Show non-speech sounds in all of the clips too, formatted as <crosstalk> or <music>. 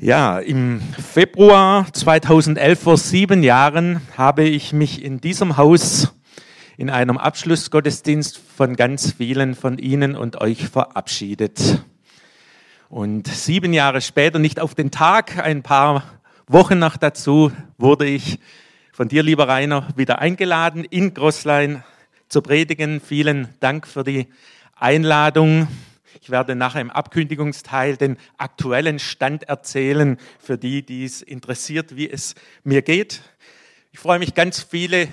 Ja, im Februar 2011, vor sieben Jahren, habe ich mich in diesem Haus in einem Abschlussgottesdienst von ganz vielen von Ihnen und euch verabschiedet. Und sieben Jahre später, nicht auf den Tag, ein paar Wochen nach dazu, wurde ich von dir, lieber Rainer, wieder eingeladen, in Grosslein zu predigen. Vielen Dank für die Einladung. Ich werde nachher im Abkündigungsteil den aktuellen Stand erzählen für die, die es interessiert, wie es mir geht. Ich freue mich, ganz viele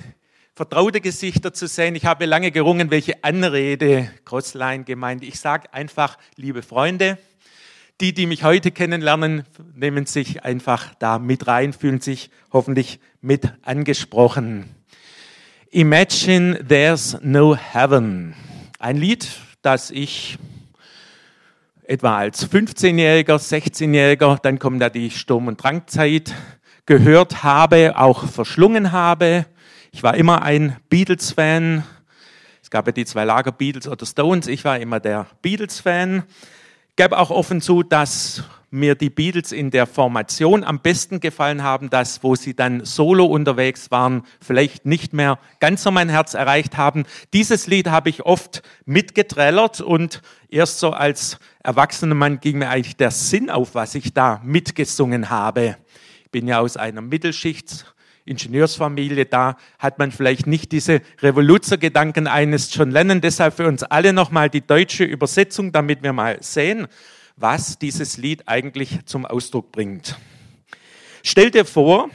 vertraute Gesichter zu sehen. Ich habe lange gerungen, welche Anrede Crossline gemeint. Ich sage einfach, liebe Freunde, die, die mich heute kennenlernen, nehmen sich einfach da mit rein, fühlen sich hoffentlich mit angesprochen. Imagine there's no heaven. Ein Lied, das ich etwa als 15-Jähriger, 16-Jähriger, dann kommt da die Sturm- und Drangzeit, gehört habe, auch verschlungen habe. Ich war immer ein Beatles-Fan. Es gab ja die zwei Lager Beatles oder Stones. Ich war immer der Beatles-Fan. Gab auch offen zu, dass mir die Beatles in der Formation am besten gefallen haben, dass, wo sie dann solo unterwegs waren, vielleicht nicht mehr ganz so mein Herz erreicht haben. Dieses Lied habe ich oft mitgetrellert und erst so als erwachsener Mann ging mir eigentlich der Sinn auf, was ich da mitgesungen habe. Ich bin ja aus einer Mittelschicht Ingenieursfamilie, da hat man vielleicht nicht diese Revoluzergedanken eines John Lennon. Deshalb für uns alle nochmal die deutsche Übersetzung, damit wir mal sehen, was dieses Lied eigentlich zum Ausdruck bringt. Stell dir vor,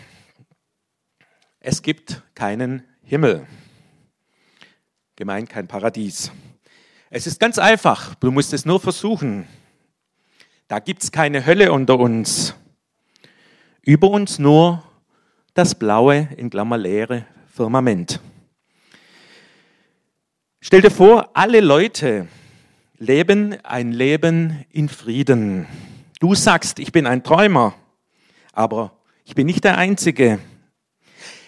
es gibt keinen Himmel. Gemeint kein Paradies. Es ist ganz einfach, du musst es nur versuchen. Da gibt es keine Hölle unter uns. Über uns nur das blaue, in Klammer leere Firmament. Stell dir vor, alle Leute, leben ein Leben in Frieden. Du sagst, ich bin ein Träumer, aber ich bin nicht der Einzige.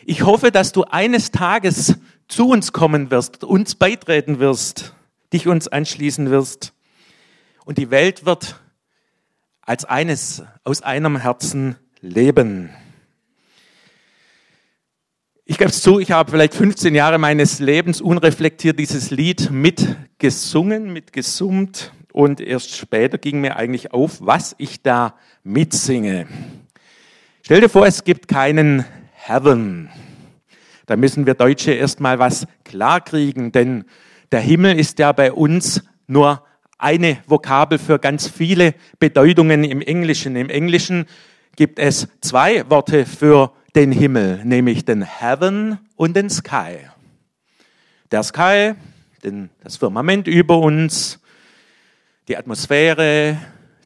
Ich hoffe, dass du eines Tages zu uns kommen wirst, uns beitreten wirst, dich uns anschließen wirst. Und die Welt wird als eines aus einem Herzen leben. Ich gebe es zu, ich habe vielleicht 15 Jahre meines Lebens unreflektiert dieses Lied mitgesungen, mitgesummt und erst später ging mir eigentlich auf, was ich da mitsinge. Stell dir vor, es gibt keinen Heaven. Da müssen wir Deutsche erstmal was klarkriegen, denn der Himmel ist ja bei uns nur eine Vokabel für ganz viele Bedeutungen im Englischen. Im Englischen gibt es zwei Worte für den Himmel, nämlich den Heaven und den Sky. Der Sky, den, das Firmament über uns, die Atmosphäre,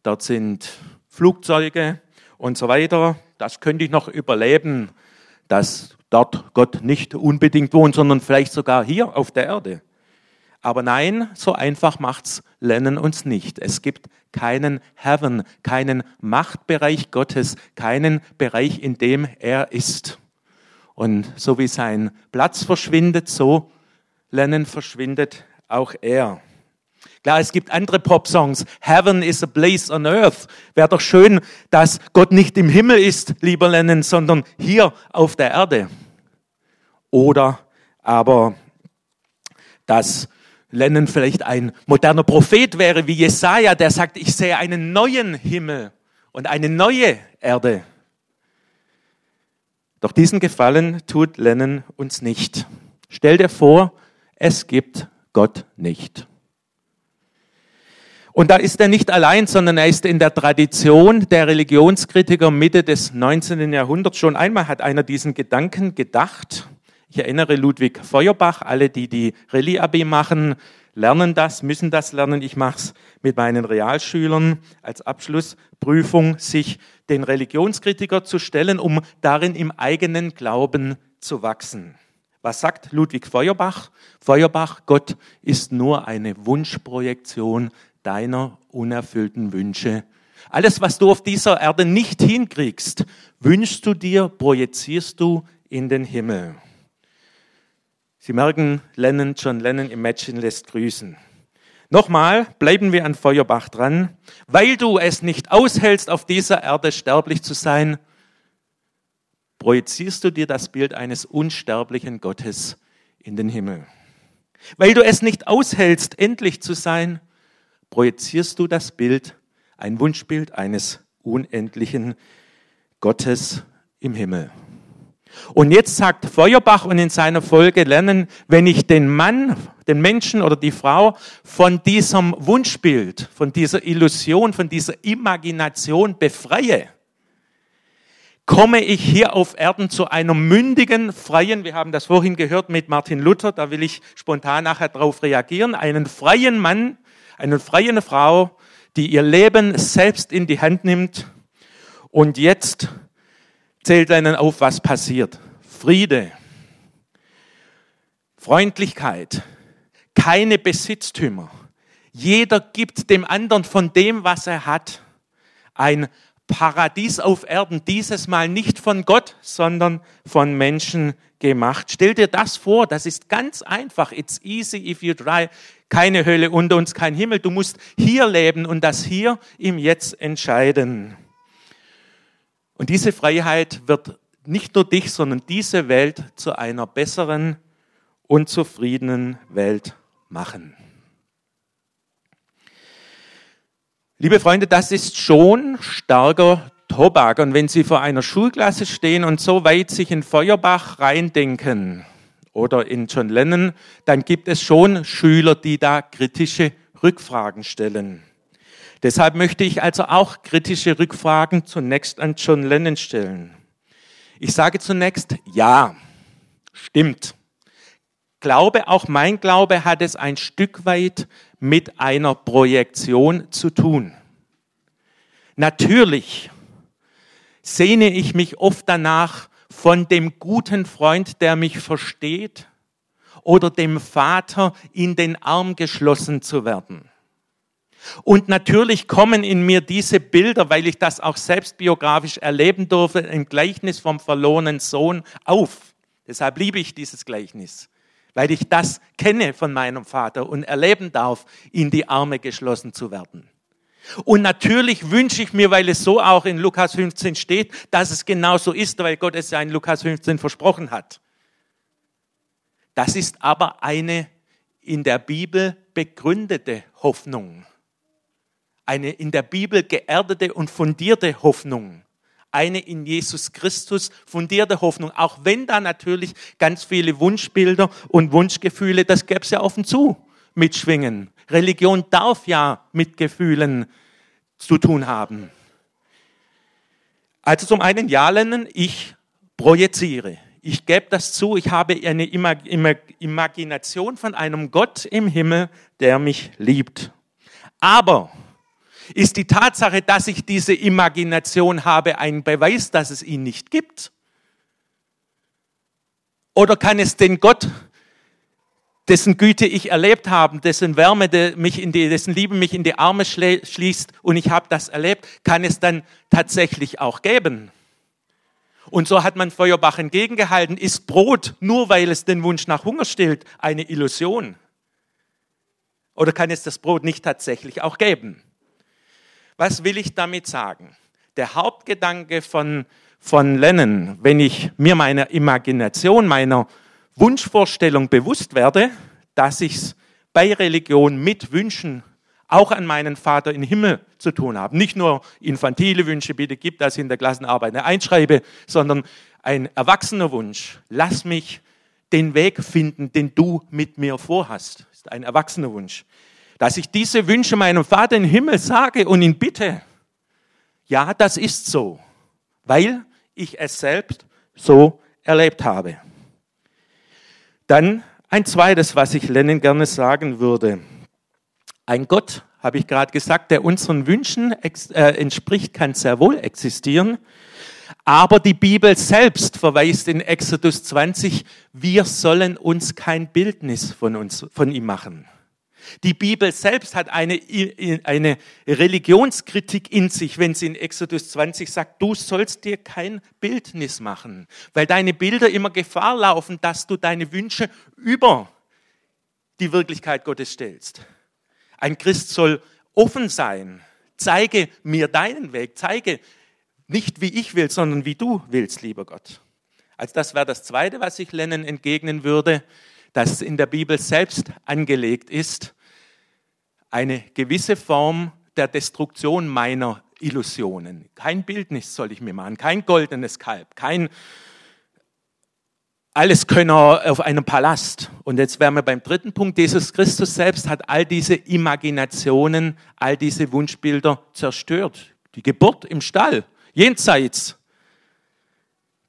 dort sind Flugzeuge und so weiter. Das könnte ich noch überleben, dass dort Gott nicht unbedingt wohnt, sondern vielleicht sogar hier auf der Erde. Aber nein, so einfach macht's Lennon uns nicht. Es gibt keinen Heaven, keinen Machtbereich Gottes, keinen Bereich, in dem er ist. Und so wie sein Platz verschwindet, so Lennon verschwindet auch er. Klar, es gibt andere Pop-Songs. Heaven is a place on earth. Wäre doch schön, dass Gott nicht im Himmel ist, lieber Lennon, sondern hier auf der Erde. Oder aber, dass Lennon vielleicht ein moderner Prophet wäre wie Jesaja, der sagt, ich sehe einen neuen Himmel und eine neue Erde. Doch diesen Gefallen tut Lennon uns nicht. Stell dir vor, es gibt Gott nicht. Und da ist er nicht allein, sondern er ist in der Tradition der Religionskritiker Mitte des 19. Jahrhunderts. Schon einmal hat einer diesen Gedanken gedacht ich erinnere Ludwig Feuerbach, alle, die die Rallye-AB machen, lernen das, müssen das lernen. Ich mache es mit meinen Realschülern als Abschlussprüfung, sich den Religionskritiker zu stellen, um darin im eigenen Glauben zu wachsen. Was sagt Ludwig Feuerbach? Feuerbach, Gott ist nur eine Wunschprojektion deiner unerfüllten Wünsche. Alles, was du auf dieser Erde nicht hinkriegst, wünschst du dir, projizierst du in den Himmel. Sie merken, Lennon, John Lennon, Imagine lässt grüßen. Nochmal, bleiben wir an Feuerbach dran. Weil du es nicht aushältst, auf dieser Erde sterblich zu sein, projizierst du dir das Bild eines unsterblichen Gottes in den Himmel. Weil du es nicht aushältst, endlich zu sein, projizierst du das Bild, ein Wunschbild eines unendlichen Gottes im Himmel. Und jetzt sagt Feuerbach und in seiner Folge lernen, wenn ich den Mann, den Menschen oder die Frau von diesem Wunschbild, von dieser Illusion, von dieser Imagination befreie, komme ich hier auf Erden zu einer mündigen, freien, wir haben das vorhin gehört mit Martin Luther, da will ich spontan nachher darauf reagieren, einen freien Mann, eine freie Frau, die ihr Leben selbst in die Hand nimmt und jetzt zählt einen auf, was passiert. Friede, Freundlichkeit, keine Besitztümer. Jeder gibt dem anderen von dem, was er hat. Ein Paradies auf Erden, dieses Mal nicht von Gott, sondern von Menschen gemacht. Stell dir das vor, das ist ganz einfach. It's easy if you try. Keine Hölle unter uns, kein Himmel. Du musst hier leben und das hier im Jetzt entscheiden. Und diese Freiheit wird nicht nur dich, sondern diese Welt zu einer besseren und zufriedenen Welt machen. Liebe Freunde, das ist schon starker Tobak. Und wenn Sie vor einer Schulklasse stehen und so weit sich in Feuerbach reindenken oder in John Lennon, dann gibt es schon Schüler, die da kritische Rückfragen stellen. Deshalb möchte ich also auch kritische Rückfragen zunächst an John Lennon stellen. Ich sage zunächst, ja, stimmt. Glaube, auch mein Glaube hat es ein Stück weit mit einer Projektion zu tun. Natürlich sehne ich mich oft danach, von dem guten Freund, der mich versteht, oder dem Vater in den Arm geschlossen zu werden. Und natürlich kommen in mir diese Bilder, weil ich das auch selbst biografisch erleben durfte, im Gleichnis vom verlorenen Sohn auf. Deshalb liebe ich dieses Gleichnis, weil ich das kenne von meinem Vater und erleben darf, in die Arme geschlossen zu werden. Und natürlich wünsche ich mir, weil es so auch in Lukas 15 steht, dass es genauso ist, weil Gott es ja in Lukas 15 versprochen hat. Das ist aber eine in der Bibel begründete Hoffnung eine in der Bibel geerdete und fundierte Hoffnung. Eine in Jesus Christus fundierte Hoffnung. Auch wenn da natürlich ganz viele Wunschbilder und Wunschgefühle, das gäbe es ja offen zu, mitschwingen. Religion darf ja mit Gefühlen zu tun haben. Also zum einen ja lernen, ich projiziere. Ich gebe das zu, ich habe eine Imagination von einem Gott im Himmel, der mich liebt. Aber ist die Tatsache, dass ich diese Imagination habe, ein Beweis, dass es ihn nicht gibt? Oder kann es den Gott, dessen Güte ich erlebt habe, dessen Wärme, mich in die, dessen Liebe mich in die Arme schließt und ich habe das erlebt, kann es dann tatsächlich auch geben? Und so hat man Feuerbach entgegengehalten, ist Brot, nur weil es den Wunsch nach Hunger stillt, eine Illusion? Oder kann es das Brot nicht tatsächlich auch geben? Was will ich damit sagen? Der Hauptgedanke von, von Lennon, wenn ich mir meiner Imagination, meiner Wunschvorstellung bewusst werde, dass ich es bei Religion mit Wünschen auch an meinen Vater im Himmel zu tun habe. Nicht nur infantile Wünsche, bitte gib das in der Klassenarbeit eine einschreibe, sondern ein erwachsener Wunsch. Lass mich den Weg finden, den du mit mir vorhast. Das ist ein erwachsener Wunsch dass ich diese Wünsche meinem Vater im Himmel sage und ihn bitte. Ja, das ist so, weil ich es selbst so erlebt habe. Dann ein zweites, was ich Lenin gerne sagen würde. Ein Gott, habe ich gerade gesagt, der unseren Wünschen äh, entspricht, kann sehr wohl existieren. Aber die Bibel selbst verweist in Exodus 20, wir sollen uns kein Bildnis von uns, von ihm machen. Die Bibel selbst hat eine, eine Religionskritik in sich, wenn sie in Exodus 20 sagt, du sollst dir kein Bildnis machen, weil deine Bilder immer Gefahr laufen, dass du deine Wünsche über die Wirklichkeit Gottes stellst. Ein Christ soll offen sein. Zeige mir deinen Weg. Zeige nicht, wie ich will, sondern wie du willst, lieber Gott. Also das wäre das Zweite, was ich Lennon entgegnen würde, dass in der Bibel selbst angelegt ist, eine gewisse Form der Destruktion meiner Illusionen. Kein Bildnis soll ich mir machen, kein goldenes Kalb, kein Alleskönner auf einem Palast. Und jetzt wären wir beim dritten Punkt. Jesus Christus selbst hat all diese Imaginationen, all diese Wunschbilder zerstört. Die Geburt im Stall, jenseits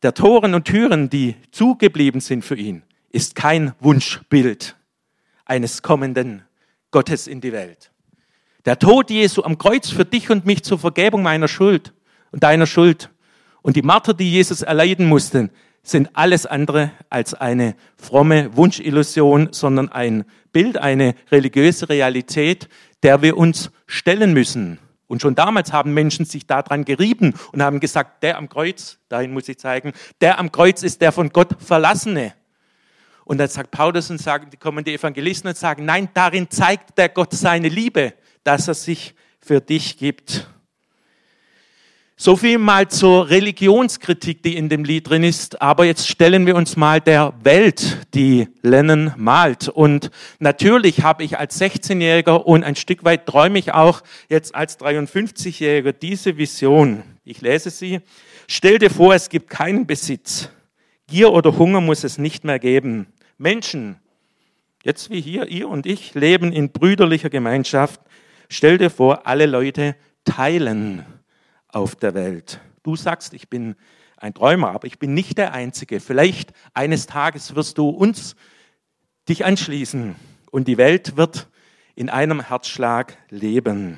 der Toren und Türen, die zugeblieben sind für ihn, ist kein Wunschbild eines kommenden Gottes in die Welt. Der Tod Jesu am Kreuz für dich und mich zur Vergebung meiner Schuld und deiner Schuld und die Marter, die Jesus erleiden mussten, sind alles andere als eine fromme Wunschillusion, sondern ein Bild, eine religiöse Realität, der wir uns stellen müssen. Und schon damals haben Menschen sich daran gerieben und haben gesagt, der am Kreuz, dahin muss ich zeigen, der am Kreuz ist der von Gott Verlassene. Und dann sagt Paulus und sagen, kommen die Evangelisten und sagen, nein, darin zeigt der Gott seine Liebe, dass er sich für dich gibt. So viel mal zur Religionskritik, die in dem Lied drin ist. Aber jetzt stellen wir uns mal der Welt, die Lennon malt. Und natürlich habe ich als 16-Jähriger und ein Stück weit träume ich auch jetzt als 53-Jähriger diese Vision. Ich lese sie. Stell dir vor, es gibt keinen Besitz. Gier oder Hunger muss es nicht mehr geben. Menschen, jetzt wie hier, ihr und ich, leben in brüderlicher Gemeinschaft. Stell dir vor, alle Leute teilen auf der Welt. Du sagst, ich bin ein Träumer, aber ich bin nicht der Einzige. Vielleicht eines Tages wirst du uns dich anschließen und die Welt wird in einem Herzschlag leben.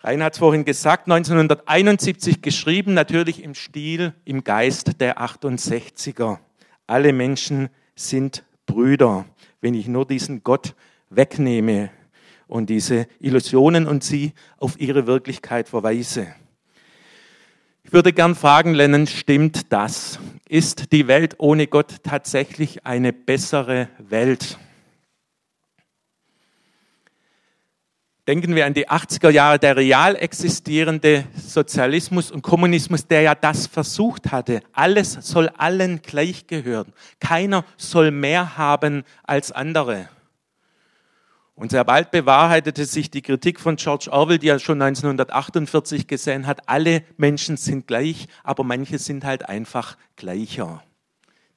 Rainer hat es vorhin gesagt, 1971 geschrieben, natürlich im Stil, im Geist der 68er. Alle Menschen sind Brüder, wenn ich nur diesen Gott wegnehme und diese Illusionen und sie auf ihre Wirklichkeit verweise. Ich würde gern fragen, Lennon, stimmt das? Ist die Welt ohne Gott tatsächlich eine bessere Welt? Denken wir an die 80er Jahre, der real existierende Sozialismus und Kommunismus, der ja das versucht hatte. Alles soll allen gleich gehören. Keiner soll mehr haben als andere. Und sehr bald bewahrheitete sich die Kritik von George Orwell, die er schon 1948 gesehen hat, alle Menschen sind gleich, aber manche sind halt einfach gleicher.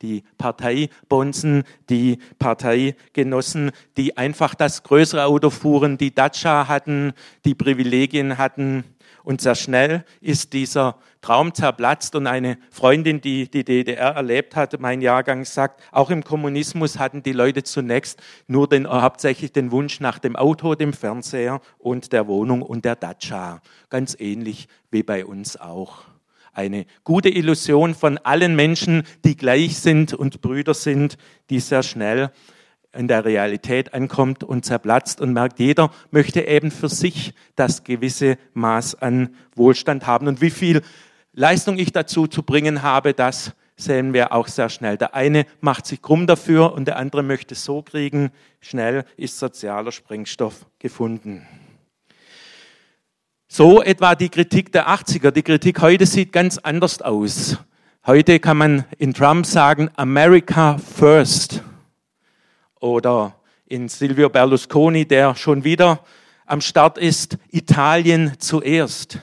Die Parteibonzen, die Parteigenossen, die einfach das größere Auto fuhren, die Dacia hatten, die Privilegien hatten, und sehr schnell ist dieser Traum zerplatzt und eine Freundin, die die DDR erlebt hatte, mein Jahrgang sagt, auch im Kommunismus hatten die Leute zunächst nur den, hauptsächlich den Wunsch nach dem Auto, dem Fernseher und der Wohnung und der Dacia. Ganz ähnlich wie bei uns auch. Eine gute Illusion von allen Menschen, die gleich sind und Brüder sind, die sehr schnell in der Realität ankommt und zerplatzt und merkt, jeder möchte eben für sich das gewisse Maß an Wohlstand haben. Und wie viel Leistung ich dazu zu bringen habe, das sehen wir auch sehr schnell. Der eine macht sich krumm dafür und der andere möchte es so kriegen. Schnell ist sozialer Sprengstoff gefunden. So etwa die Kritik der 80er. Die Kritik heute sieht ganz anders aus. Heute kann man in Trump sagen, America first oder in Silvio Berlusconi, der schon wieder am Start ist, Italien zuerst.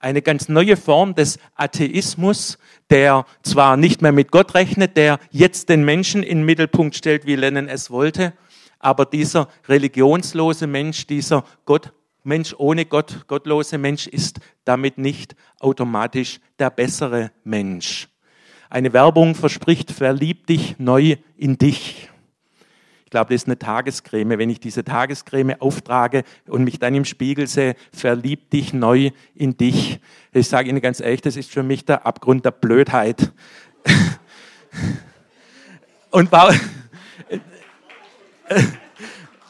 Eine ganz neue Form des Atheismus, der zwar nicht mehr mit Gott rechnet, der jetzt den Menschen in den Mittelpunkt stellt, wie Lennon es wollte, aber dieser religionslose Mensch, dieser Gott, Mensch ohne Gott, gottlose Mensch ist damit nicht automatisch der bessere Mensch. Eine Werbung verspricht, verlieb dich neu in dich glaube, das ist eine Tagescreme. Wenn ich diese Tagescreme auftrage und mich dann im Spiegel sehe, verlieb dich neu in dich. Ich sage Ihnen ganz ehrlich, das ist für mich der Abgrund der Blödheit. <laughs> und war,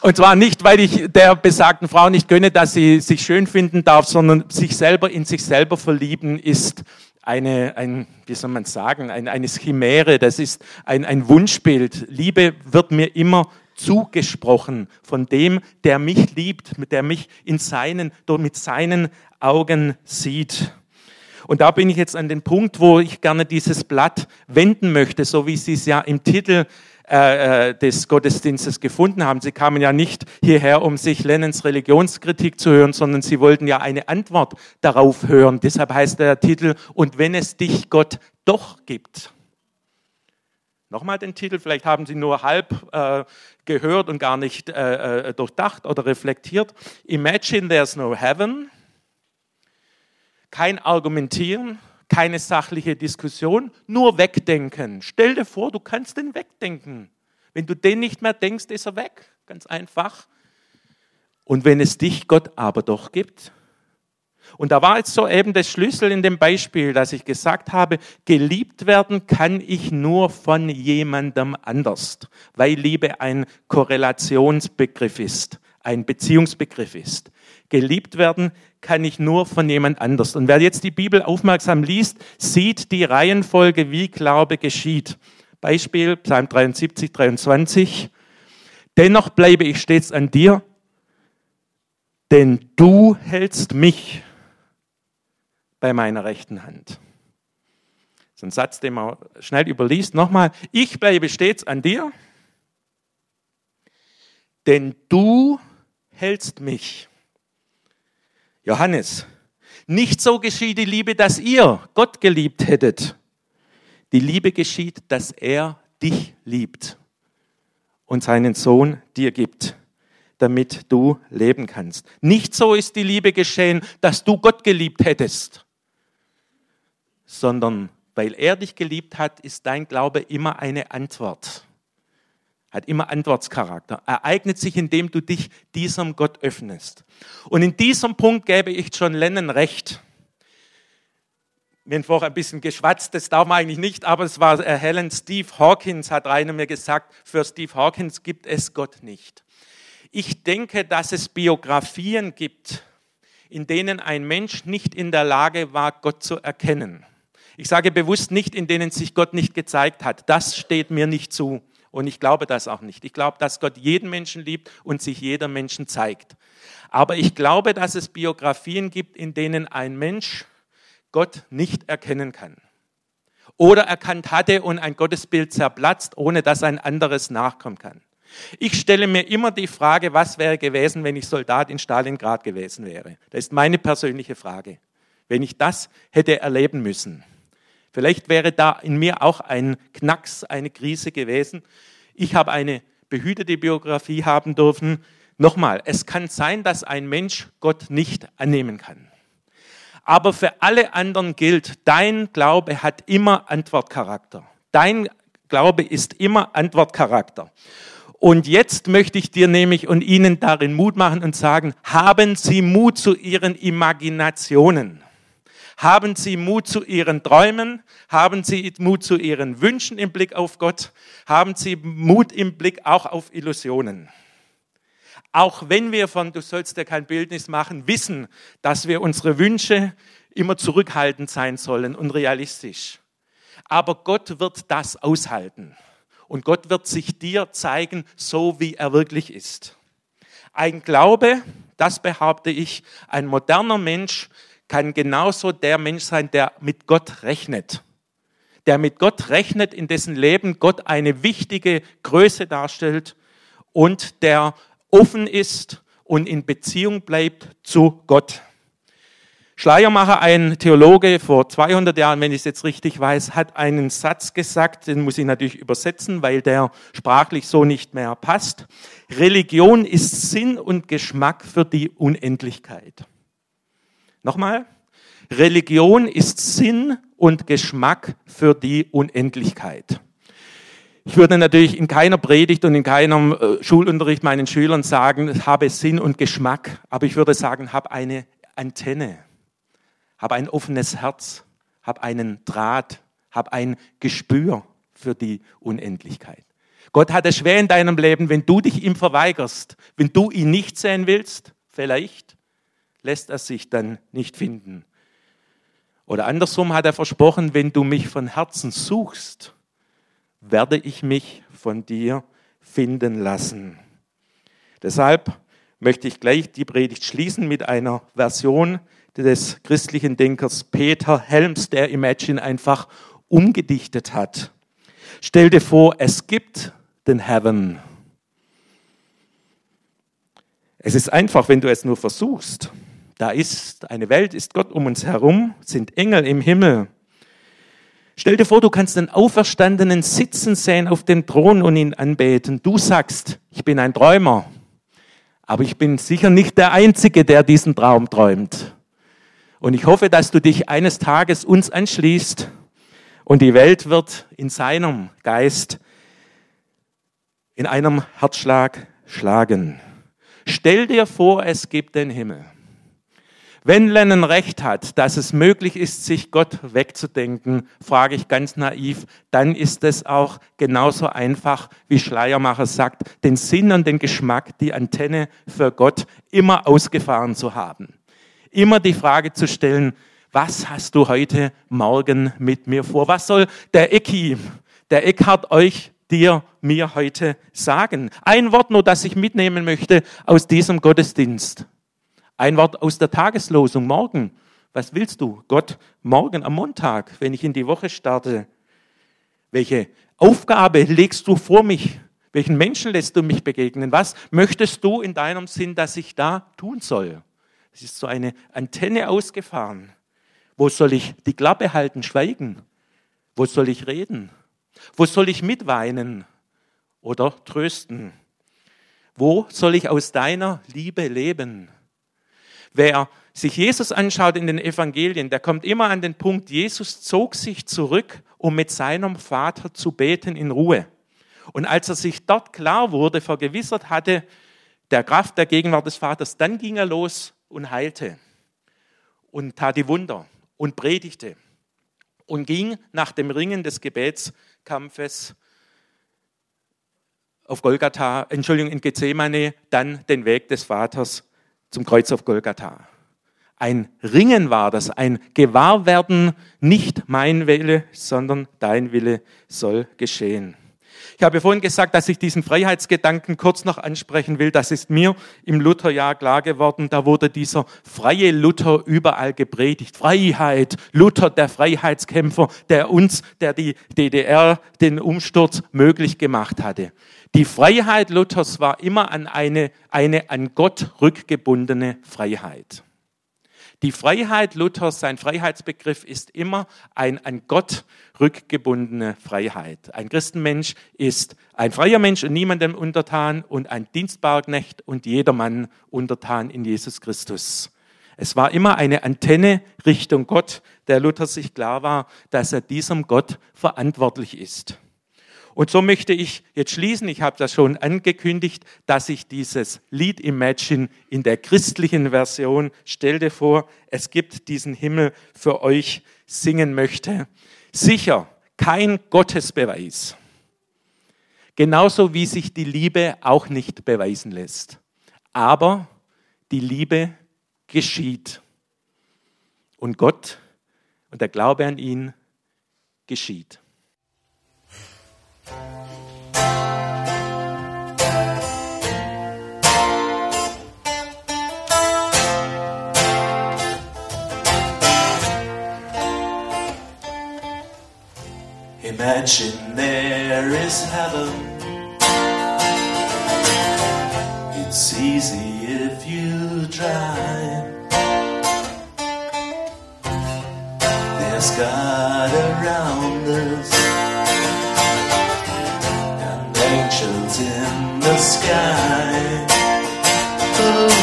und zwar nicht, weil ich der besagten Frau nicht gönne, dass sie sich schön finden darf, sondern sich selber in sich selber verlieben ist eine, ein, wie soll man sagen, ein, eine Chimäre, das ist ein, ein Wunschbild. Liebe wird mir immer zugesprochen von dem, der mich liebt, der mich in seinen, mit seinen Augen sieht. Und da bin ich jetzt an dem Punkt, wo ich gerne dieses Blatt wenden möchte, so wie Sie es ja im Titel äh, äh, des Gottesdienstes gefunden haben. Sie kamen ja nicht hierher, um sich Lennons Religionskritik zu hören, sondern sie wollten ja eine Antwort darauf hören. Deshalb heißt der Titel, und wenn es dich Gott doch gibt. Nochmal den Titel, vielleicht haben Sie nur halb äh, gehört und gar nicht äh, äh durchdacht oder reflektiert. Imagine there's no heaven. Kein Argumentieren, keine sachliche Diskussion, nur wegdenken. Stell dir vor, du kannst den wegdenken. Wenn du den nicht mehr denkst, ist er weg. Ganz einfach. Und wenn es dich Gott aber doch gibt, und da war jetzt so eben der Schlüssel in dem Beispiel, dass ich gesagt habe, geliebt werden kann ich nur von jemandem anders, weil Liebe ein Korrelationsbegriff ist, ein Beziehungsbegriff ist. Geliebt werden kann ich nur von jemand anders. Und wer jetzt die Bibel aufmerksam liest, sieht die Reihenfolge, wie Glaube geschieht. Beispiel Psalm 73, 23. Dennoch bleibe ich stets an dir, denn du hältst mich bei meiner rechten Hand. Das ist ein Satz, den man schnell überliest. Nochmal, ich bleibe stets an dir, denn du hältst mich. Johannes, nicht so geschieht die Liebe, dass ihr Gott geliebt hättet. Die Liebe geschieht, dass er dich liebt und seinen Sohn dir gibt damit du leben kannst. Nicht so ist die Liebe geschehen, dass du Gott geliebt hättest, sondern weil er dich geliebt hat, ist dein Glaube immer eine Antwort. Hat immer Antwortscharakter. Ereignet sich, indem du dich diesem Gott öffnest. Und in diesem Punkt gäbe ich John Lennon recht. Wir haben vorher ein bisschen geschwatzt, das darf man eigentlich nicht, aber es war erhellend. Steve Hawkins hat Rainer mir gesagt, für Steve Hawkins gibt es Gott nicht. Ich denke, dass es Biografien gibt, in denen ein Mensch nicht in der Lage war, Gott zu erkennen. Ich sage bewusst nicht, in denen sich Gott nicht gezeigt hat. Das steht mir nicht zu. Und ich glaube das auch nicht. Ich glaube, dass Gott jeden Menschen liebt und sich jeder Menschen zeigt. Aber ich glaube, dass es Biografien gibt, in denen ein Mensch Gott nicht erkennen kann. Oder erkannt hatte und ein Gottesbild zerplatzt, ohne dass ein anderes nachkommen kann. Ich stelle mir immer die Frage, was wäre gewesen, wenn ich Soldat in Stalingrad gewesen wäre. Das ist meine persönliche Frage. Wenn ich das hätte erleben müssen. Vielleicht wäre da in mir auch ein Knacks, eine Krise gewesen. Ich habe eine behütete Biografie haben dürfen. Nochmal, es kann sein, dass ein Mensch Gott nicht annehmen kann. Aber für alle anderen gilt, dein Glaube hat immer Antwortcharakter. Dein Glaube ist immer Antwortcharakter. Und jetzt möchte ich dir nämlich und Ihnen darin Mut machen und sagen, haben Sie Mut zu Ihren Imaginationen. Haben Sie Mut zu Ihren Träumen? Haben Sie Mut zu Ihren Wünschen im Blick auf Gott? Haben Sie Mut im Blick auch auf Illusionen? Auch wenn wir von, du sollst ja kein Bildnis machen, wissen, dass wir unsere Wünsche immer zurückhaltend sein sollen und realistisch. Aber Gott wird das aushalten. Und Gott wird sich dir zeigen, so wie er wirklich ist. Ein Glaube, das behaupte ich, ein moderner Mensch kann genauso der Mensch sein, der mit Gott rechnet. Der mit Gott rechnet, in dessen Leben Gott eine wichtige Größe darstellt und der offen ist und in Beziehung bleibt zu Gott. Schleiermacher, ein Theologe vor 200 Jahren, wenn ich es jetzt richtig weiß, hat einen Satz gesagt, den muss ich natürlich übersetzen, weil der sprachlich so nicht mehr passt. Religion ist Sinn und Geschmack für die Unendlichkeit. Nochmal. Religion ist Sinn und Geschmack für die Unendlichkeit. Ich würde natürlich in keiner Predigt und in keinem äh, Schulunterricht meinen Schülern sagen, habe Sinn und Geschmack, aber ich würde sagen, habe eine Antenne, habe ein offenes Herz, habe einen Draht, habe ein Gespür für die Unendlichkeit. Gott hat es schwer in deinem Leben, wenn du dich ihm verweigerst, wenn du ihn nicht sehen willst, vielleicht, lässt er sich dann nicht finden. Oder andersrum hat er versprochen, wenn du mich von Herzen suchst, werde ich mich von dir finden lassen. Deshalb möchte ich gleich die Predigt schließen mit einer Version des christlichen Denkers Peter Helms, der Imagine einfach umgedichtet hat. Stell dir vor, es gibt den Heaven. Es ist einfach, wenn du es nur versuchst. Da ist eine Welt, ist Gott um uns herum, sind Engel im Himmel. Stell dir vor, du kannst den Auferstandenen sitzen sehen auf dem Thron und ihn anbeten. Du sagst, ich bin ein Träumer, aber ich bin sicher nicht der Einzige, der diesen Traum träumt. Und ich hoffe, dass du dich eines Tages uns anschließt und die Welt wird in seinem Geist, in einem Herzschlag schlagen. Stell dir vor, es gibt den Himmel. Wenn Lennon recht hat, dass es möglich ist, sich Gott wegzudenken, frage ich ganz naiv, dann ist es auch genauso einfach, wie Schleiermacher sagt, den Sinn und den Geschmack, die Antenne für Gott immer ausgefahren zu haben. Immer die Frage zu stellen, was hast du heute Morgen mit mir vor? Was soll der Ecki, der Eckhard euch dir, mir heute sagen? Ein Wort nur, das ich mitnehmen möchte aus diesem Gottesdienst. Ein Wort aus der Tageslosung morgen. Was willst du? Gott, morgen am Montag, wenn ich in die Woche starte. Welche Aufgabe legst du vor mich? Welchen Menschen lässt du mich begegnen? Was möchtest du in deinem Sinn, dass ich da tun soll? Es ist so eine Antenne ausgefahren. Wo soll ich die Klappe halten, schweigen? Wo soll ich reden? Wo soll ich mitweinen oder trösten? Wo soll ich aus deiner Liebe leben? Wer sich Jesus anschaut in den Evangelien, der kommt immer an den Punkt, Jesus zog sich zurück, um mit seinem Vater zu beten in Ruhe. Und als er sich dort klar wurde, vergewissert hatte, der Kraft der Gegenwart des Vaters, dann ging er los und heilte und tat die Wunder und predigte und ging nach dem Ringen des Gebetskampfes auf Golgatha, Entschuldigung, in Gethsemane, dann den Weg des Vaters zum Kreuz auf Golgatha. Ein Ringen war das, ein Gewahrwerden, nicht mein Wille, sondern dein Wille soll geschehen. Ich habe vorhin gesagt, dass ich diesen Freiheitsgedanken kurz noch ansprechen will. Das ist mir im Lutherjahr klar geworden. Da wurde dieser freie Luther überall gepredigt. Freiheit, Luther, der Freiheitskämpfer, der uns, der die DDR, den Umsturz möglich gemacht hatte. Die Freiheit Luthers war immer an eine, eine an Gott rückgebundene Freiheit. Die Freiheit Luthers, sein Freiheitsbegriff ist immer ein an Gott rückgebundene Freiheit. Ein Christenmensch ist ein freier Mensch und niemandem untertan und ein Dienstbarknecht und jedermann untertan in Jesus Christus. Es war immer eine Antenne Richtung Gott, der Luther sich klar war, dass er diesem Gott verantwortlich ist. Und so möchte ich jetzt schließen. Ich habe das schon angekündigt, dass ich dieses Lied Imagine in der christlichen Version, stell dir vor, es gibt diesen Himmel für euch, singen möchte. Sicher, kein Gottesbeweis. Genauso wie sich die Liebe auch nicht beweisen lässt. Aber die Liebe geschieht. Und Gott und der Glaube an ihn geschieht. Imagine there is heaven. It's easy if you try. There's God around us and angels in the sky. Ooh,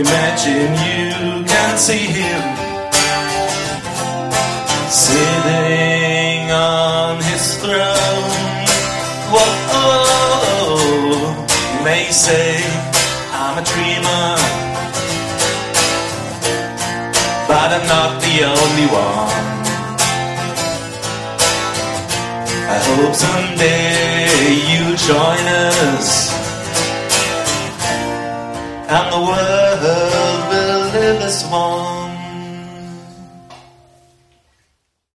imagine you can see Him sitting may say I'm a dreamer, but I'm not the only one. I hope someday you join us, and the world will live as one.